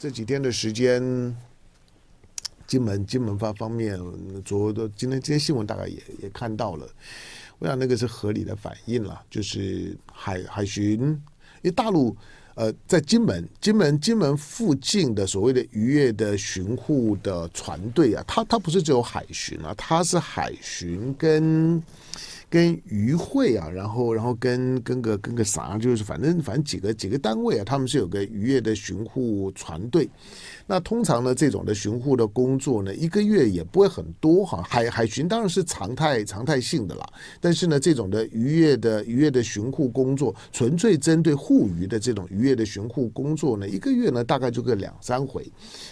这几天的时间，金门金门方方面，昨的今天今天新闻大概也也看到了，我想那个是合理的反应了，就是海海巡，因为大陆呃在金门金门金门附近的所谓的渔业的巡护的船队啊，它它不是只有海巡啊，它是海巡跟。跟渔会啊，然后然后跟跟个跟个啥，就是反正反正几个几个单位啊，他们是有个渔业的巡护船队。那通常呢，这种的巡护的工作呢，一个月也不会很多哈。海海巡当然是常态常态性的啦，但是呢，这种的渔业的渔业的巡护工作，纯粹针对护渔的这种渔业的巡护工作呢，一个月呢大概就个两三回。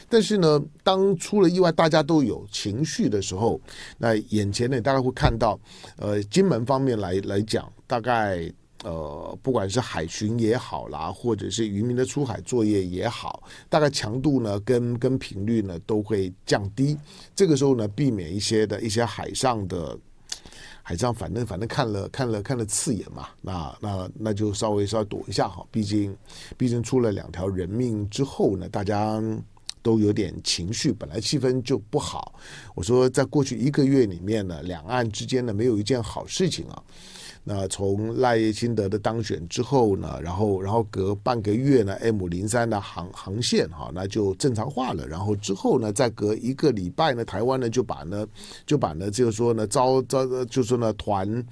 但是呢，当出了意外，大家都有情绪的时候，那眼前呢，大家会看到，呃，金门方面来来讲，大概。呃，不管是海巡也好啦，或者是渔民的出海作业也好，大概强度呢跟跟频率呢都会降低。这个时候呢，避免一些的一些海上的海上，反正反正看了看了看了刺眼嘛，那那那就稍微稍微躲一下哈。毕竟毕竟出了两条人命之后呢，大家都有点情绪，本来气氛就不好。我说，在过去一个月里面呢，两岸之间呢没有一件好事情啊。那从赖清德的当选之后呢，然后然后隔半个月呢，M 零三的航航线哈，那就正常化了。然后之后呢，再隔一个礼拜呢，台湾呢就把呢就把呢就是说呢招招就是说呢团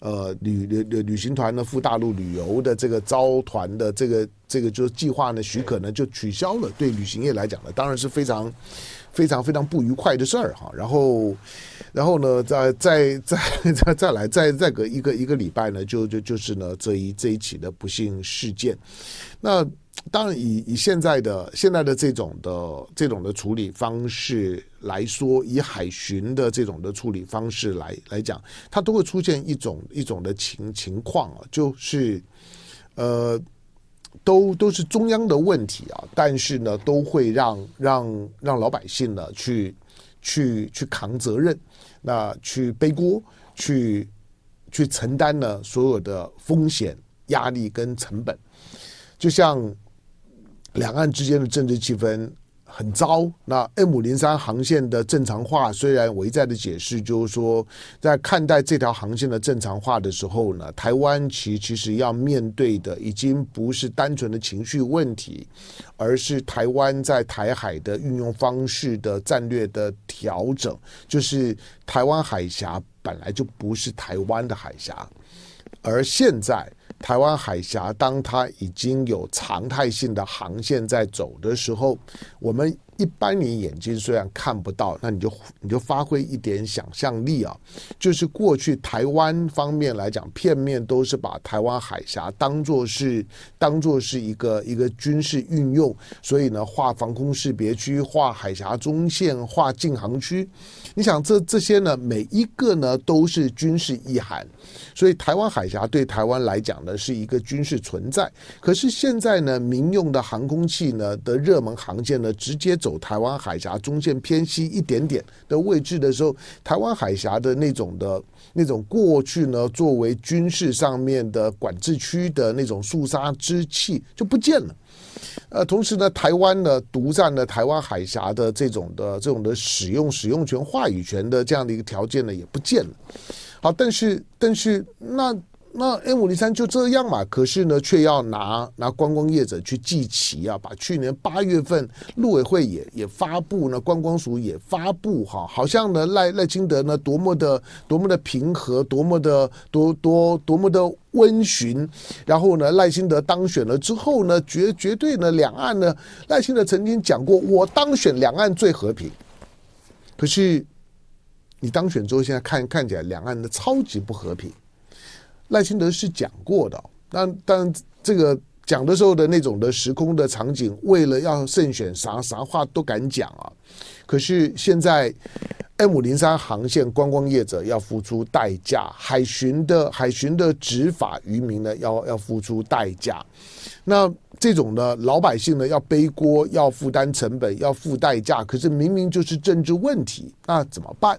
呃旅旅旅旅行团呢赴大陆旅游的这个招团的这个这个就是计划呢许可呢就取消了。对旅行业来讲呢，当然是非常。非常非常不愉快的事儿哈，然后，然后呢，再再再再再来再再隔一个一个礼拜呢，就就就是呢这一这一起的不幸事件。那当然以以现在的现在的这种的这种的处理方式来说，以海巡的这种的处理方式来来讲，它都会出现一种一种的情情况啊，就是呃。都都是中央的问题啊，但是呢，都会让让让老百姓呢去去去扛责任，那去背锅，去去承担呢所有的风险、压力跟成本，就像两岸之间的政治气氛。很糟。那 M 零三航线的正常化，虽然我一再的解释，就是说，在看待这条航线的正常化的时候呢，台湾其其实要面对的已经不是单纯的情绪问题，而是台湾在台海的运用方式的战略的调整。就是台湾海峡本来就不是台湾的海峡，而现在。台湾海峡，当它已经有常态性的航线在走的时候，我们。一般你眼睛虽然看不到，那你就你就发挥一点想象力啊，就是过去台湾方面来讲，片面都是把台湾海峡当作是当作是一个一个军事运用，所以呢，划防空识别区，划海峡中线，划禁航区。你想这这些呢，每一个呢都是军事意涵，所以台湾海峡对台湾来讲呢是一个军事存在。可是现在呢，民用的航空器呢的热门航线呢，直接。走台湾海峡中线偏西一点点的位置的时候，台湾海峡的那种的那种过去呢，作为军事上面的管制区的那种肃杀之气就不见了。呃，同时呢，台湾呢独占了台湾海峡的这种的这种的使用使用权、话语权的这样的一个条件呢也不见了。好，但是但是那。那 M 零三就这样嘛，可是呢，却要拿拿观光业者去祭旗啊，把去年八月份陆委会也也发布呢，观光署也发布哈，好像呢赖赖清德呢多么的多么的平和，多么的多多多么的温驯，然后呢赖清德当选了之后呢，绝绝对呢两岸呢赖清德曾经讲过，我当选两岸最和平，可是你当选之后，现在看看起来两岸的超级不和平。赖清德是讲过的，但但这个讲的时候的那种的时空的场景，为了要胜选，啥啥话都敢讲啊。可是现在 M 零三航线观光业者要付出代价，海巡的海巡的执法渔民呢要要付出代价。那这种的老百姓呢要背锅，要负担成本，要付代价。可是明明就是政治问题，那怎么办？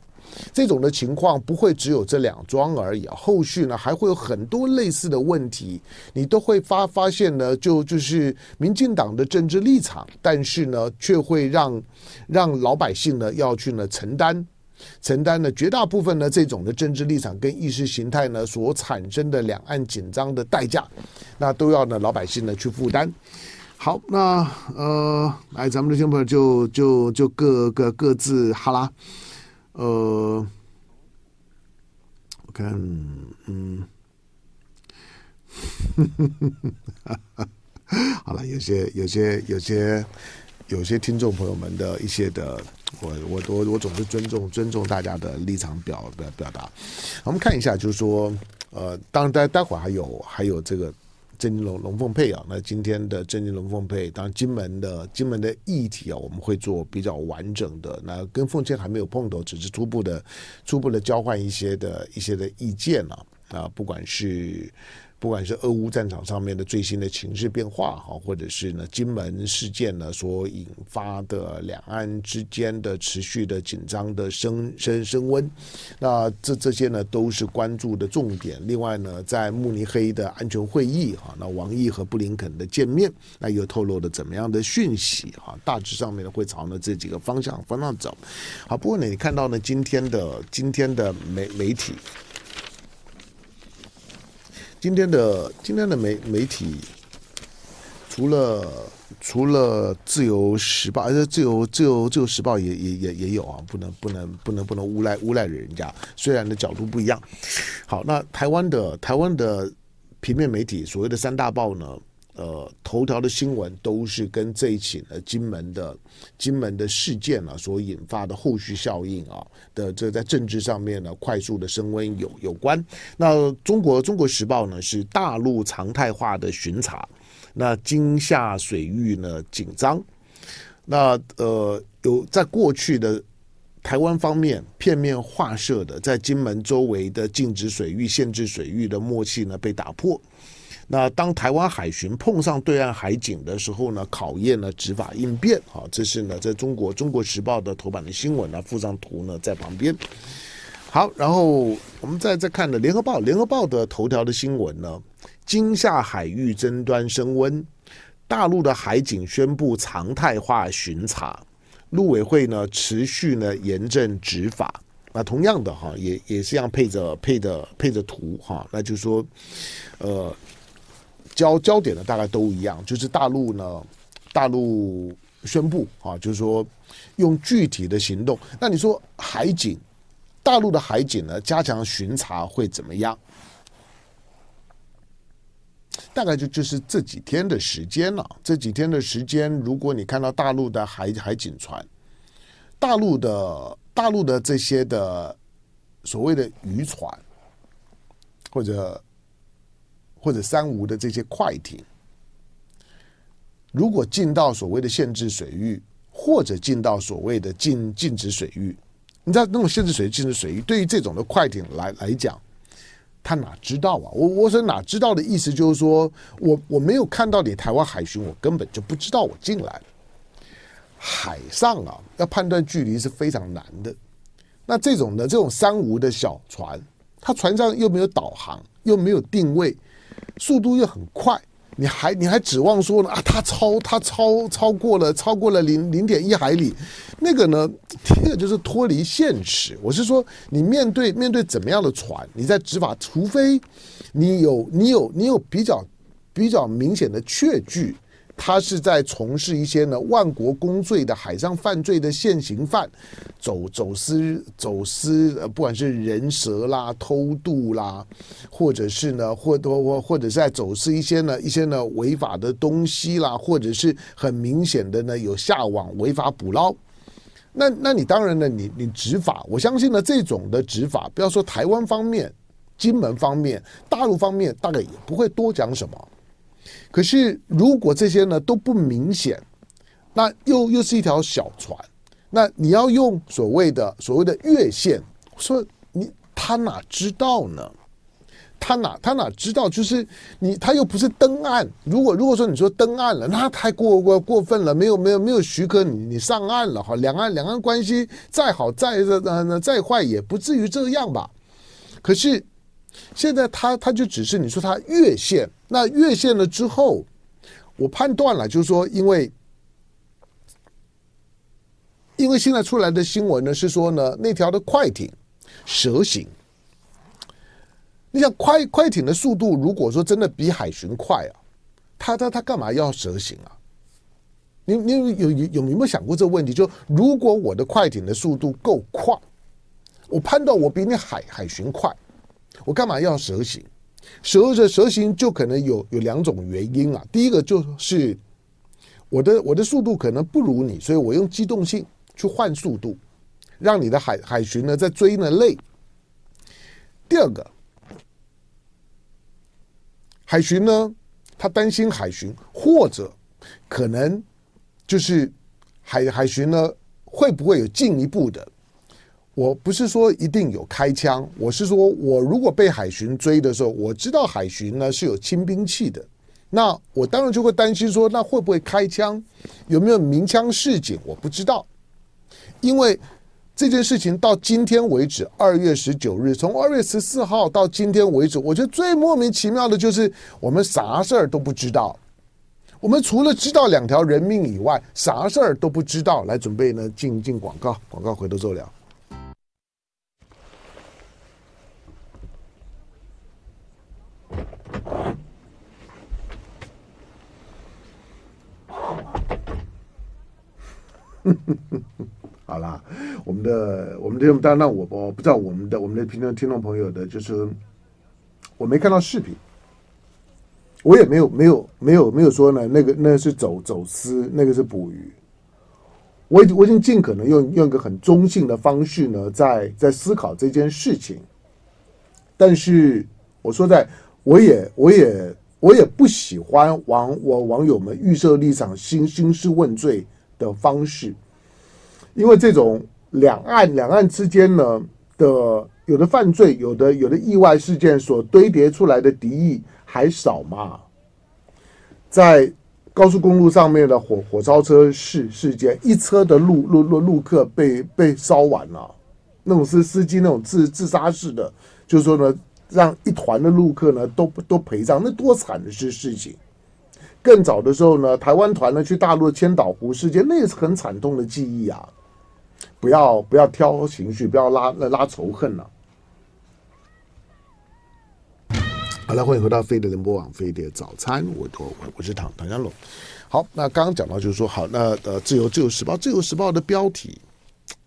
这种的情况不会只有这两桩而已啊，后续呢还会有很多类似的问题，你都会发发现呢，就就是民进党的政治立场，但是呢却会让让老百姓呢要去呢承担。承担了绝大部分的这种的政治立场跟意识形态呢所产生的两岸紧张的代价，那都要呢老百姓呢去负担。好，那呃，来咱们的听众朋友就就就各个各自哈啦，呃，我看嗯，好了，有些有些有些有些听众朋友们的一些的。我我我我总是尊重尊重大家的立场表表表达。我们看一下，就是说，呃，当然待待会儿还有还有这个正金龙龙凤配啊。那今天的正金龙凤配，当然金门的金门的议题啊，我们会做比较完整的。那跟凤千还没有碰头，只是初步的初步的交换一些的一些的意见啊啊，不管是。不管是俄乌战场上面的最新的情势变化哈，或者是呢金门事件呢所引发的两岸之间的持续的紧张的升升升温，那这这些呢都是关注的重点。另外呢，在慕尼黑的安全会议哈，那王毅和布林肯的见面，那又透露了怎么样的讯息哈？大致上面呢会朝呢这几个方向方向走。好，不过呢，你看到呢今天的今天的媒媒体。今天的今天的媒媒体，除了除了自由时报，而且自由自由自由时报也也也也有啊，不能不能不能不能诬赖诬赖人家，虽然的角度不一样。好，那台湾的台湾的平面媒体，所谓的三大报呢？呃，头条的新闻都是跟这一起呢金门的金门的事件啊所引发的后续效应啊的这在政治上面呢快速的升温有有关。那中国中国时报呢是大陆常态化的巡查，那金厦水域呢紧张。那呃有在过去的台湾方面片面划设的在金门周围的禁止水域、限制水域的默契呢被打破。那当台湾海巡碰上对岸海警的时候呢，考验了执法应变。啊，这是呢，在中国《中国时报》的头版的新闻呢，附上图呢在旁边。好，然后我们再再看呢《联合报》，《联合报》的头条的新闻呢，金厦海域争端升温，大陆的海警宣布常态化巡查，陆委会呢持续呢严正执法。那同样的哈，也也是一样配着配着配着图哈，那就是说，呃。焦焦点呢，大概都一样，就是大陆呢，大陆宣布啊，就是说用具体的行动。那你说海警，大陆的海警呢，加强巡查会怎么样？大概就就是这几天的时间了。这几天的时间，如果你看到大陆的海海警船，大陆的大陆的这些的所谓的渔船，或者。或者三无的这些快艇，如果进到所谓的限制水域，或者进到所谓的禁禁止水域，你知道那种限制水域、禁止水域，对于这种的快艇来来讲，他哪知道啊？我我说哪知道的意思就是说，我我没有看到你台湾海巡，我根本就不知道我进来了。海上啊，要判断距离是非常难的。那这种的这种三无的小船，它船上又没有导航，又没有定位。速度又很快，你还你还指望说呢啊？它超它超超过了超过了零零点一海里，那个呢，这个就是脱离现实。我是说，你面对面对怎么样的船，你在执法，除非你有你有你有比较比较明显的确据。他是在从事一些呢万国公罪的海上犯罪的现行犯，走走私走私呃，不管是人蛇啦、偷渡啦，或者是呢或或或者是在走私一些呢一些呢违法的东西啦，或者是很明显的呢有下网违法捕捞，那那你当然呢你你执法，我相信呢这种的执法，不要说台湾方面、金门方面、大陆方面，大概也不会多讲什么。可是，如果这些呢都不明显，那又又是一条小船，那你要用所谓的所谓的越线，说你他哪知道呢？他哪他哪知道？就是你他又不是登岸。如果如果说你说登岸了，那太过过过分了，没有没有没有许可你你上岸了哈。两岸两岸关系再好再呃再坏也不至于这样吧？可是现在他他就只是你说他越线，那越线了之后，我判断了，就是说因为因为现在出来的新闻呢是说呢那条的快艇蛇形。你想快快艇的速度，如果说真的比海巡快啊，他他他干嘛要蛇行啊？你你有有有有没有想过这个问题？就如果我的快艇的速度够快，我判断我比你海海巡快，我干嘛要蛇行？蛇的蛇行就可能有有两种原因啊。第一个就是我的我的速度可能不如你，所以我用机动性去换速度，让你的海海巡呢在追呢累。第二个。海巡呢，他担心海巡，或者可能就是海海巡呢会不会有进一步的？我不是说一定有开枪，我是说我如果被海巡追的时候，我知道海巡呢是有轻兵器的，那我当然就会担心说，那会不会开枪？有没有鸣枪示警？我不知道，因为。这件事情到今天为止，二月十九日，从二月十四号到今天为止，我觉得最莫名其妙的就是我们啥事儿都不知道。我们除了知道两条人命以外，啥事儿都不知道。来准备呢，进进广告，广告回头再聊。好啦，我们的我们这当然那我我不知道我们的我们的听众听众朋友的，就是我没看到视频，我也没有没有没有没有说呢，那个那是走走私，那个是捕鱼。我已经我已经尽可能用用一个很中性的方式呢，在在思考这件事情。但是我说在，我也我也我也不喜欢网我网友们预设立场、兴兴师问罪的方式。因为这种两岸两岸之间呢的有的犯罪，有的有的意外事件所堆叠出来的敌意还少吗？在高速公路上面的火火烧车事事件，一车的路路路路客被被烧完了，那种是司机那种自自杀式的，就是说呢，让一团的路客呢都都陪葬，那多惨的事事情。更早的时候呢，台湾团呢去大陆的千岛湖事件，那也是很惨痛的记忆啊。不要不要挑情绪，不要拉拉仇恨了。好了，欢迎回到飞碟联播网飞碟早餐，我我我是唐唐湘龙。好，那刚刚讲到就是说，好，那呃，自由自由时报自由时报的标题，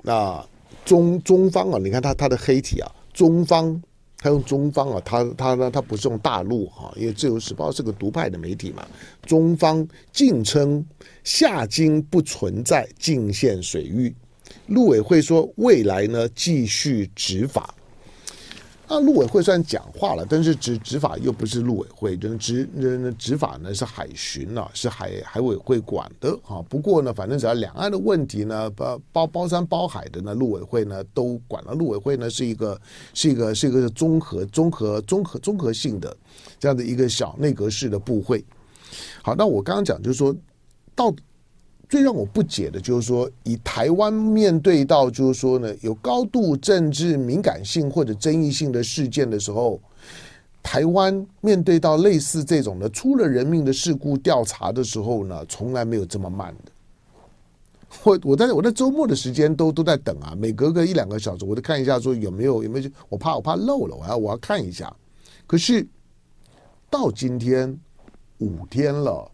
那中中方啊，你看他他的黑体啊，中方他用中方啊，他他呢他不是用大陆哈，因为自由时报是个独派的媒体嘛，中方竟称夏金不存在禁限水域。陆委会说未来呢继续执法，那陆委会虽然讲话了，但是执执法又不是陆委会，就执执法呢是海巡啊，是海海委会管的啊。不过呢，反正只要两岸的问题呢，包包包山包海的呢，陆委会呢都管了。陆委会呢是一个是一个是一个综合综合综合综合性的这样的一个小内阁式的部会。好，那我刚刚讲就是说到。最让我不解的就是说，以台湾面对到就是说呢，有高度政治敏感性或者争议性的事件的时候，台湾面对到类似这种的出了人命的事故调查的时候呢，从来没有这么慢的。我我在我在周末的时间都都在等啊，每隔个一两个小时，我都看一下说有没有有没有，我怕我怕漏了，我要我要看一下。可是到今天五天了，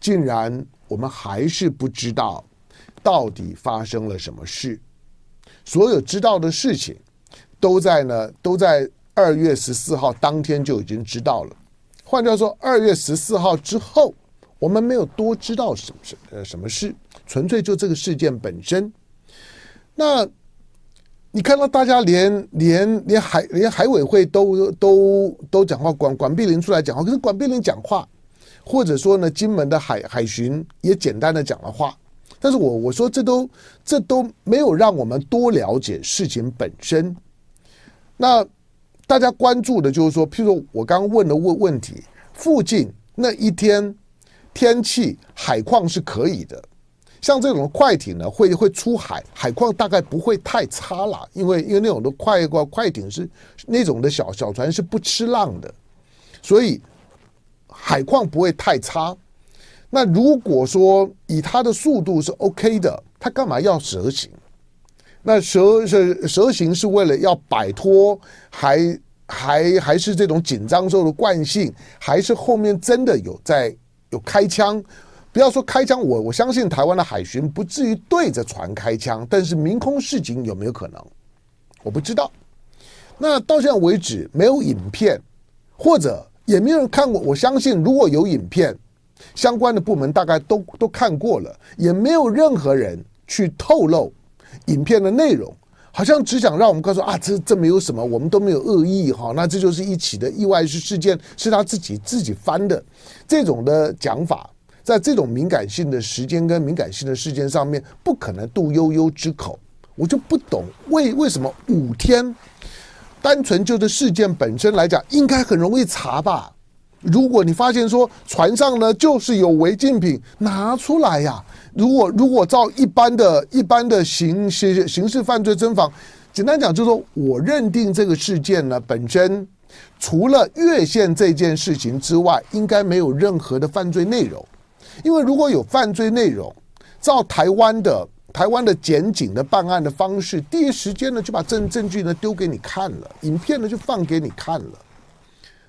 竟然。我们还是不知道到底发生了什么事，所有知道的事情都在呢，都在二月十四号当天就已经知道了。换句话说，二月十四号之后，我们没有多知道什么什呃什么事，纯粹就这个事件本身。那你看到大家连连连海连海委会都都都讲话，管管碧玲出来讲话，可是管碧玲讲话。或者说呢，金门的海海巡也简单的讲了话，但是我我说这都这都没有让我们多了解事情本身。那大家关注的就是说，譬如说我刚刚问的问问题，附近那一天天气海况是可以的，像这种快艇呢会会出海，海况大概不会太差了，因为因为那种的快快艇是那种的小小船是不吃浪的，所以海况不会太差。那如果说以它的速度是 OK 的，它干嘛要蛇行？那蛇是蛇行是为了要摆脱，还还还是这种紧张时候的惯性，还是后面真的有在有开枪？不要说开枪，我我相信台湾的海巡不至于对着船开枪，但是明空示警有没有可能？我不知道。那到现在为止没有影片，或者也没有人看过。我相信如果有影片。相关的部门大概都都看过了，也没有任何人去透露影片的内容，好像只想让我们告诉啊，这这没有什么，我们都没有恶意哈，那这就是一起的意外事事件，是他自己自己翻的，这种的讲法，在这种敏感性的时间跟敏感性的事件上面，不可能杜悠悠之口，我就不懂为为什么五天，单纯就这事件本身来讲，应该很容易查吧。如果你发现说船上呢就是有违禁品，拿出来呀。如果如果照一般的一般的刑刑刑事犯罪侦防，简单讲就是说我认定这个事件呢本身除了越线这件事情之外，应该没有任何的犯罪内容。因为如果有犯罪内容，照台湾的台湾的检警的办案的方式，第一时间呢就把证证据呢丢给你看了，影片呢就放给你看了。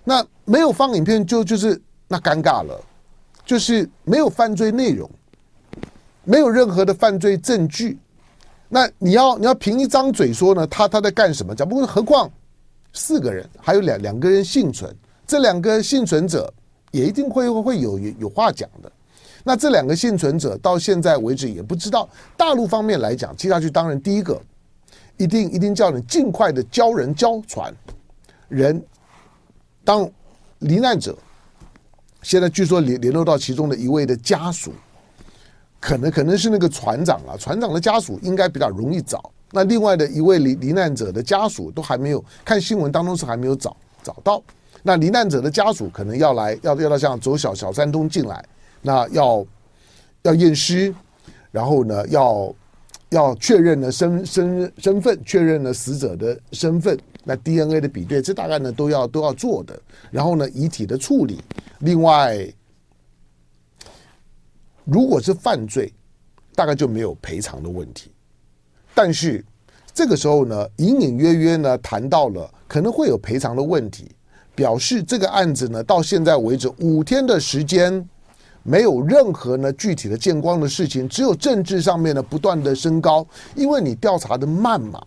那没有放影片就就是那尴尬了，就是没有犯罪内容，没有任何的犯罪证据。那你要你要凭一张嘴说呢？他他在干什么？讲不过，何况四个人还有两两个人幸存，这两个幸存者也一定会会有有有话讲的。那这两个幸存者到现在为止也不知道。大陆方面来讲，接下去当然第一个一定一定叫你尽快的交人交船人。当罹难者现在据说联联络到其中的一位的家属，可能可能是那个船长啊，船长的家属应该比较容易找。那另外的一位罹罹难者的家属都还没有看新闻当中是还没有找找到。那罹难者的家属可能要来要要到像走小小山东进来，那要要验尸，然后呢要要确认了身身身份，确认了死者的身份。那 DNA 的比对，这大概呢都要都要做的。然后呢，遗体的处理。另外，如果是犯罪，大概就没有赔偿的问题。但是这个时候呢，隐隐约约呢谈到了可能会有赔偿的问题，表示这个案子呢到现在为止五天的时间，没有任何呢具体的见光的事情，只有政治上面呢不断的升高，因为你调查的慢嘛。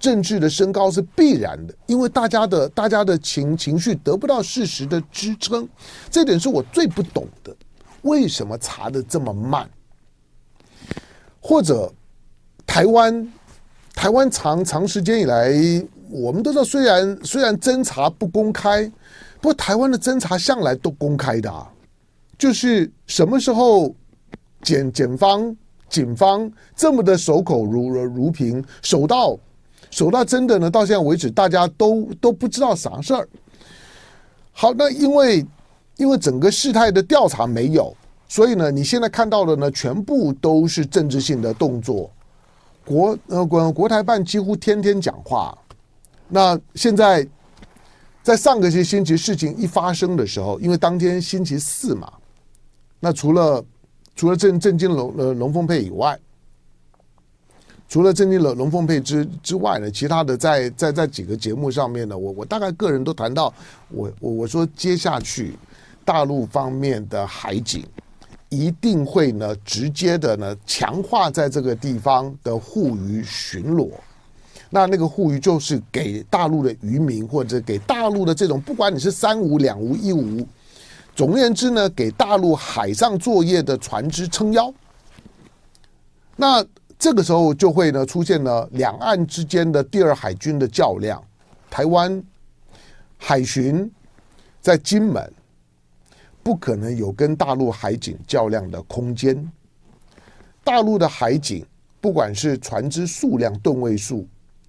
政治的升高是必然的，因为大家的大家的情情绪得不到事实的支撑，这点是我最不懂的。为什么查的这么慢？或者台湾台湾长长时间以来，我们都知道，虽然虽然侦查不公开，不过台湾的侦查向来都公开的啊，就是什么时候检检方警方这么的守口如如瓶，守到。守到真的呢，到现在为止，大家都都不知道啥事儿。好，那因为因为整个事态的调查没有，所以呢，你现在看到的呢，全部都是政治性的动作。国呃国国台办几乎天天讲话。那现在在上个星星期事情一发生的时候，因为当天星期四嘛，那除了除了郑郑金龙呃龙凤配以外。除了震惊了龙凤配之之外呢，其他的在在在几个节目上面呢，我我大概个人都谈到，我我我说接下去大陆方面的海警一定会呢直接的呢强化在这个地方的护渔巡逻，那那个护渔就是给大陆的渔民或者给大陆的这种不管你是三无两无一无，总而言之呢，给大陆海上作业的船只撑腰，那。这个时候就会呢出现了两岸之间的第二海军的较量，台湾海巡在金门不可能有跟大陆海警较量的空间，大陆的海警不管是船只数量吨位数，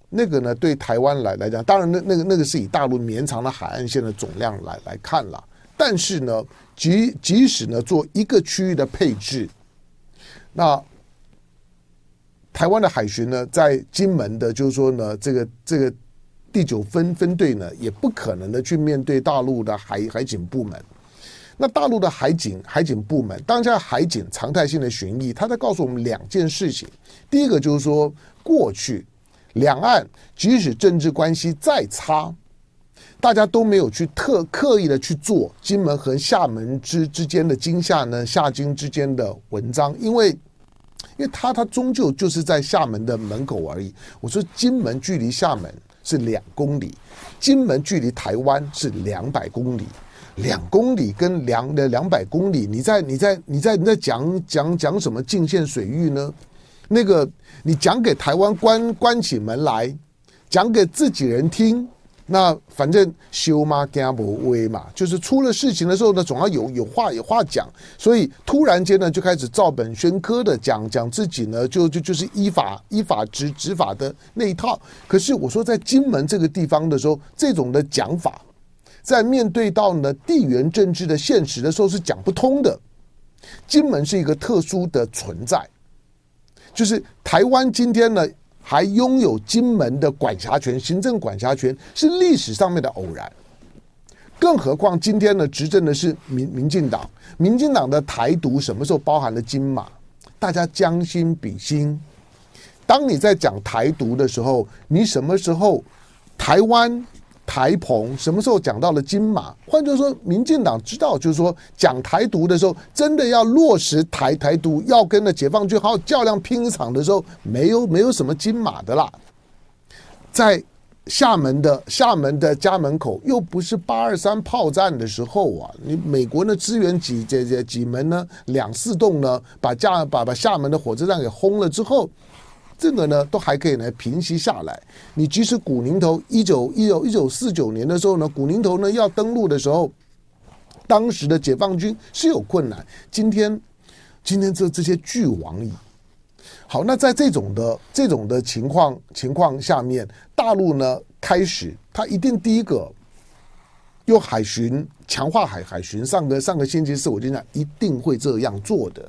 那个呢，对台湾来来讲，当然那那个那个是以大陆绵长的海岸线的总量来来看了。但是呢，即即使呢做一个区域的配置，那台湾的海巡呢，在金门的，就是说呢，这个这个第九分分队呢，也不可能的去面对大陆的海海警部门。那大陆的海警海警部门，当下海警常态性的巡弋，他在告诉我们两件事情。第一个就是说，过去两岸即使政治关系再差，大家都没有去特刻意的去做金门和厦门之之间的金厦呢厦金之间的文章，因为因为他他终究就是在厦门的门口而已。我说金门距离厦门是两公里，金门距离台湾是两百公里。两公里跟两的两百公里，你在你在你在你在讲讲讲什么禁限水域呢？那个你讲给台湾关关起门来，讲给自己人听，那反正修嘛干不威嘛，就是出了事情的时候呢，总要有有话有话讲，所以突然间呢就开始照本宣科的讲讲自己呢，就就就是依法依法执执法的那一套。可是我说在金门这个地方的时候，这种的讲法。在面对到呢地缘政治的现实的时候是讲不通的。金门是一个特殊的存在，就是台湾今天呢还拥有金门的管辖权，行政管辖权是历史上面的偶然。更何况今天呢执政的是民民进党，民进党的台独什么时候包含了金马？大家将心比心，当你在讲台独的时候，你什么时候台湾？台澎什么时候讲到了金马？换句话说，民进党知道，就是说讲台独的时候，真的要落实台台独，要跟着解放军好好较量拼一场的时候，没有没有什么金马的啦。在厦门的厦门的家门口，又不是八二三炮战的时候啊！你美国呢支援几几几几门呢？两四栋呢，把家把把厦门的火车站给轰了之后。这个呢，都还可以来平息下来。你即使古宁头一九一九一九四九年的时候呢，古宁头呢要登陆的时候，当时的解放军是有困难。今天，今天这这些俱往矣。好，那在这种的这种的情况情况下面，大陆呢开始，他一定第一个用海巡强化海海巡。上个上个星期四我就讲，一定会这样做的。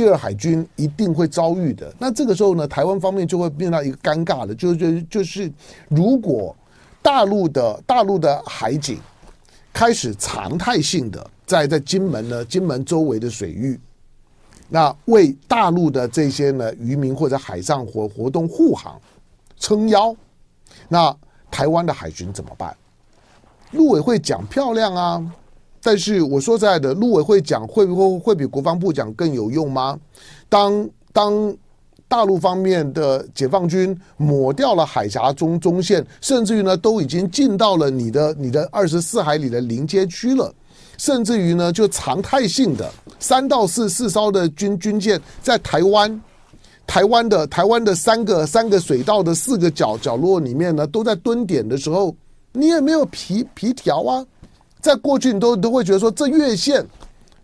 第二海军一定会遭遇的。那这个时候呢，台湾方面就会变到一个尴尬的，就就就是，如果大陆的大陆的海警开始常态性的在在金门呢，金门周围的水域，那为大陆的这些呢渔民或者海上活活动护航撑腰，那台湾的海军怎么办？陆委会讲漂亮啊。但是我说实在的，陆委会讲会不会会比国防部讲更有用吗？当当大陆方面的解放军抹掉了海峡中中线，甚至于呢都已经进到了你的你的二十四海里的临街区了，甚至于呢就常态性的三到四四艘的军军舰在台湾台湾的台湾的三个三个水道的四个角角落里面呢都在蹲点的时候，你也没有皮皮条啊。在过去，你都都会觉得说这越线，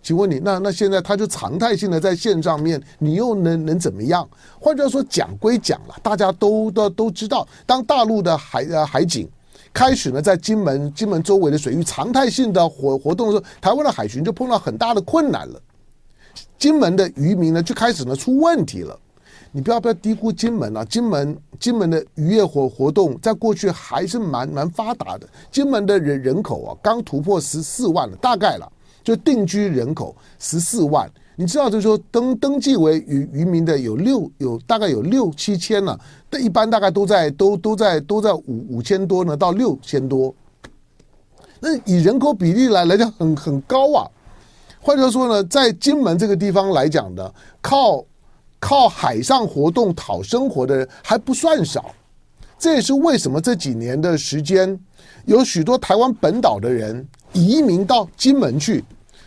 请问你那那现在他就常态性的在线上面，你又能能怎么样？换句话说，讲归讲了，大家都都都知道，当大陆的海呃海警开始呢在金门金门周围的水域常态性的活活动的时候，台湾的海巡就碰到很大的困难了，金门的渔民呢就开始呢出问题了。你不要不要低估金门啊！金门金门的渔业活活动在过去还是蛮蛮发达的。金门的人人口啊，刚突破十四万了，大概了，就定居人口十四万。你知道，就是说登登记为渔渔民的有六有大概有六七千了，但一般大概都在都都在都在五五千多呢到六千多。那以人口比例来来讲，很很高啊。换句话说呢，在金门这个地方来讲的，靠。靠海上活动讨生活的人还不算少，这也是为什么这几年的时间，有许多台湾本岛的人移民到金门去，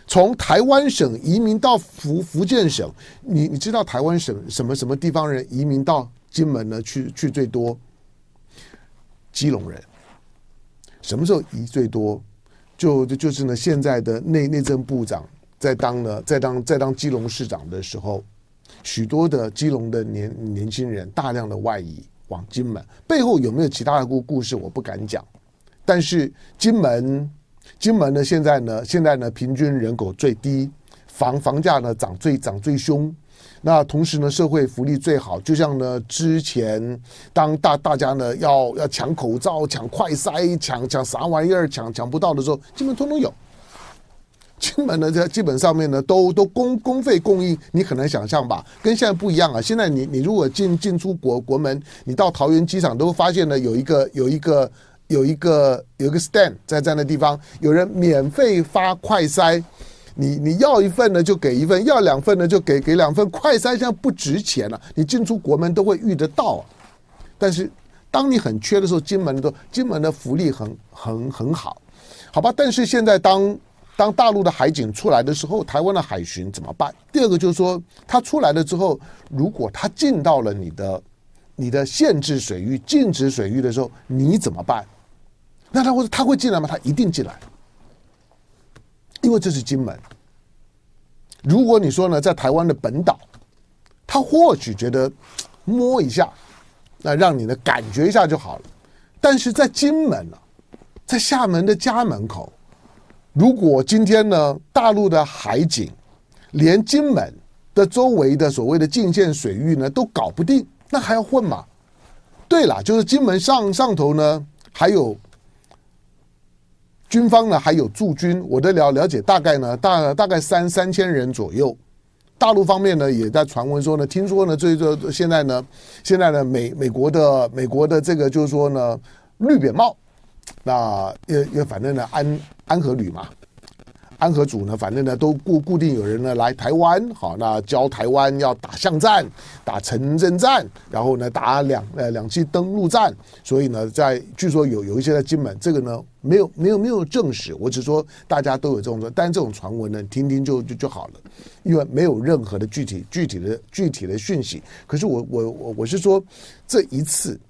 从台湾省移民到福福建省。你你知道台湾省什么什么地方人移民到金门呢？去去最多，基隆人。什么时候移最多？就就就是呢，现在的内内政部长在当呢，在当在当基隆市长的时候。许多的基隆的年年轻人大量的外移往金门，背后有没有其他的故故事，我不敢讲。但是金门，金门呢，现在呢，现在呢，平均人口最低，房房价呢涨最涨最凶。那同时呢，社会福利最好，就像呢之前当大大家呢要要抢口罩、抢快筛、抢抢啥玩意儿抢抢不到的时候，金门通通有。金门呢，这基本上面呢都都公公费供应，你很难想象吧？跟现在不一样啊！现在你你如果进进出国国门，你到桃园机场都会发现呢有一个有一个有一个有一个 stand 在在那地方，有人免费发快筛。你你要一份呢就给一份，要两份呢就给给两份。快筛现在不值钱了，你进出国门都会遇得到。但是当你很缺的时候，金门的金门的福利很很很好，好吧？但是现在当当大陆的海警出来的时候，台湾的海巡怎么办？第二个就是说，他出来了之后，如果他进到了你的你的限制水域、禁止水域的时候，你怎么办？那他会他会进来吗？他一定进来。因为这是金门。如果你说呢，在台湾的本岛，他或许觉得摸一下，那让你呢感觉一下就好了。但是在金门呢，在厦门的家门口，如果今天呢，大陆的海警连金门的周围的所谓的禁限水域呢都搞不定，那还要混吗？对了，就是金门上上头呢还有。军方呢还有驻军，我的了了解大概呢大大概三三千人左右。大陆方面呢也在传闻说呢，听说呢这这现在呢现在呢美美国的美国的这个就是说呢绿扁帽，那因因为反正呢安安和旅嘛。安和组呢，反正呢都固固定有人呢来台湾，好，那教台湾要打巷战、打城镇战，然后呢打两呃两栖登陆战，所以呢在据说有有一些在金门，这个呢没有没有没有证实，我只说大家都有这种，但这种传闻呢听听就就就好了，因为没有任何的具体具体的具体的讯息。可是我我我我是说这一次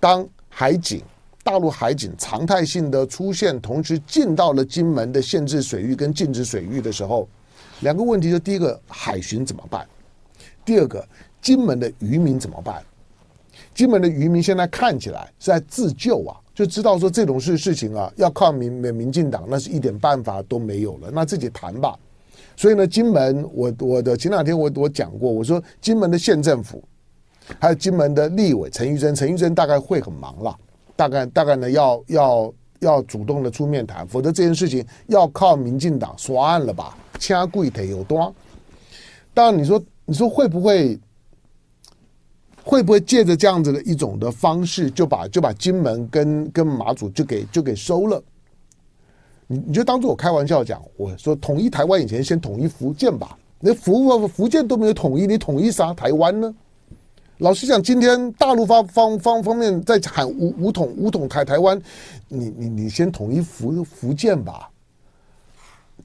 当海警。大陆海警常态性的出现，同时进到了金门的限制水域跟禁止水域的时候，两个问题：就第一个，海巡怎么办？第二个，金门的渔民怎么办？金门的渔民现在看起来是在自救啊，就知道说这种事事情啊，要靠民民民进党，那是一点办法都没有了，那自己谈吧。所以呢，金门，我我的前两天我我讲过，我说金门的县政府，还有金门的立委陈玉珍，陈玉珍大概会很忙了。大概大概呢，要要要主动的出面谈，否则这件事情要靠民进党刷案了吧？掐柜台有多？当然，你说你说会不会会不会借着这样子的一种的方式，就把就把金门跟跟马祖就给就给收了？你你就当做我开玩笑讲，我说统一台湾以前先统一福建吧，那福福建都没有统一，你统一啥台湾呢？老实讲，今天大陆方方方方面在喊武武统五统台台湾，你你你先统一福福建吧。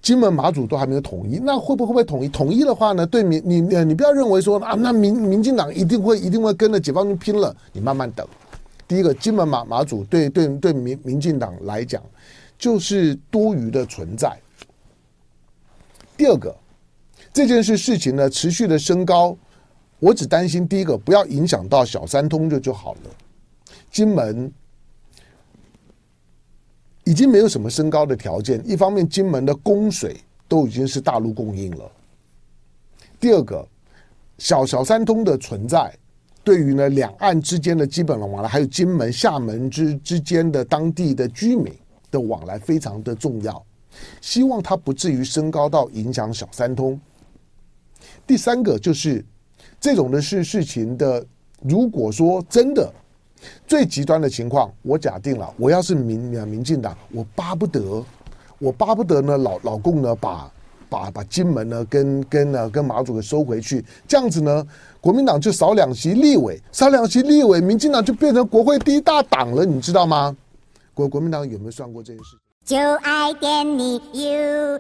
金门马祖都还没有统一，那会不会会统一？统一的话呢？对民你你你不要认为说啊，那民民进党一定会一定会跟着解放军拼了。你慢慢等。第一个，金门马马祖对对对民民进党来讲就是多余的存在。第二个，这件事事情呢持续的升高。我只担心第一个不要影响到小三通就就好了。金门已经没有什么升高的条件，一方面金门的供水都已经是大陆供应了。第二个，小小三通的存在，对于呢两岸之间的基本的往来，还有金门、厦门之之间的当地的居民的往来非常的重要。希望它不至于升高到影响小三通。第三个就是。这种的事事情的，如果说真的最极端的情况，我假定了，我要是民民进党，我巴不得，我巴不得呢，老老共呢，把把把金门呢跟跟呢跟马祖给收回去，这样子呢，国民党就少两席立委，少两席立委，民进党就变成国会第一大党了，你知道吗？国国民党有没有算过这件事？就爱点你 UFO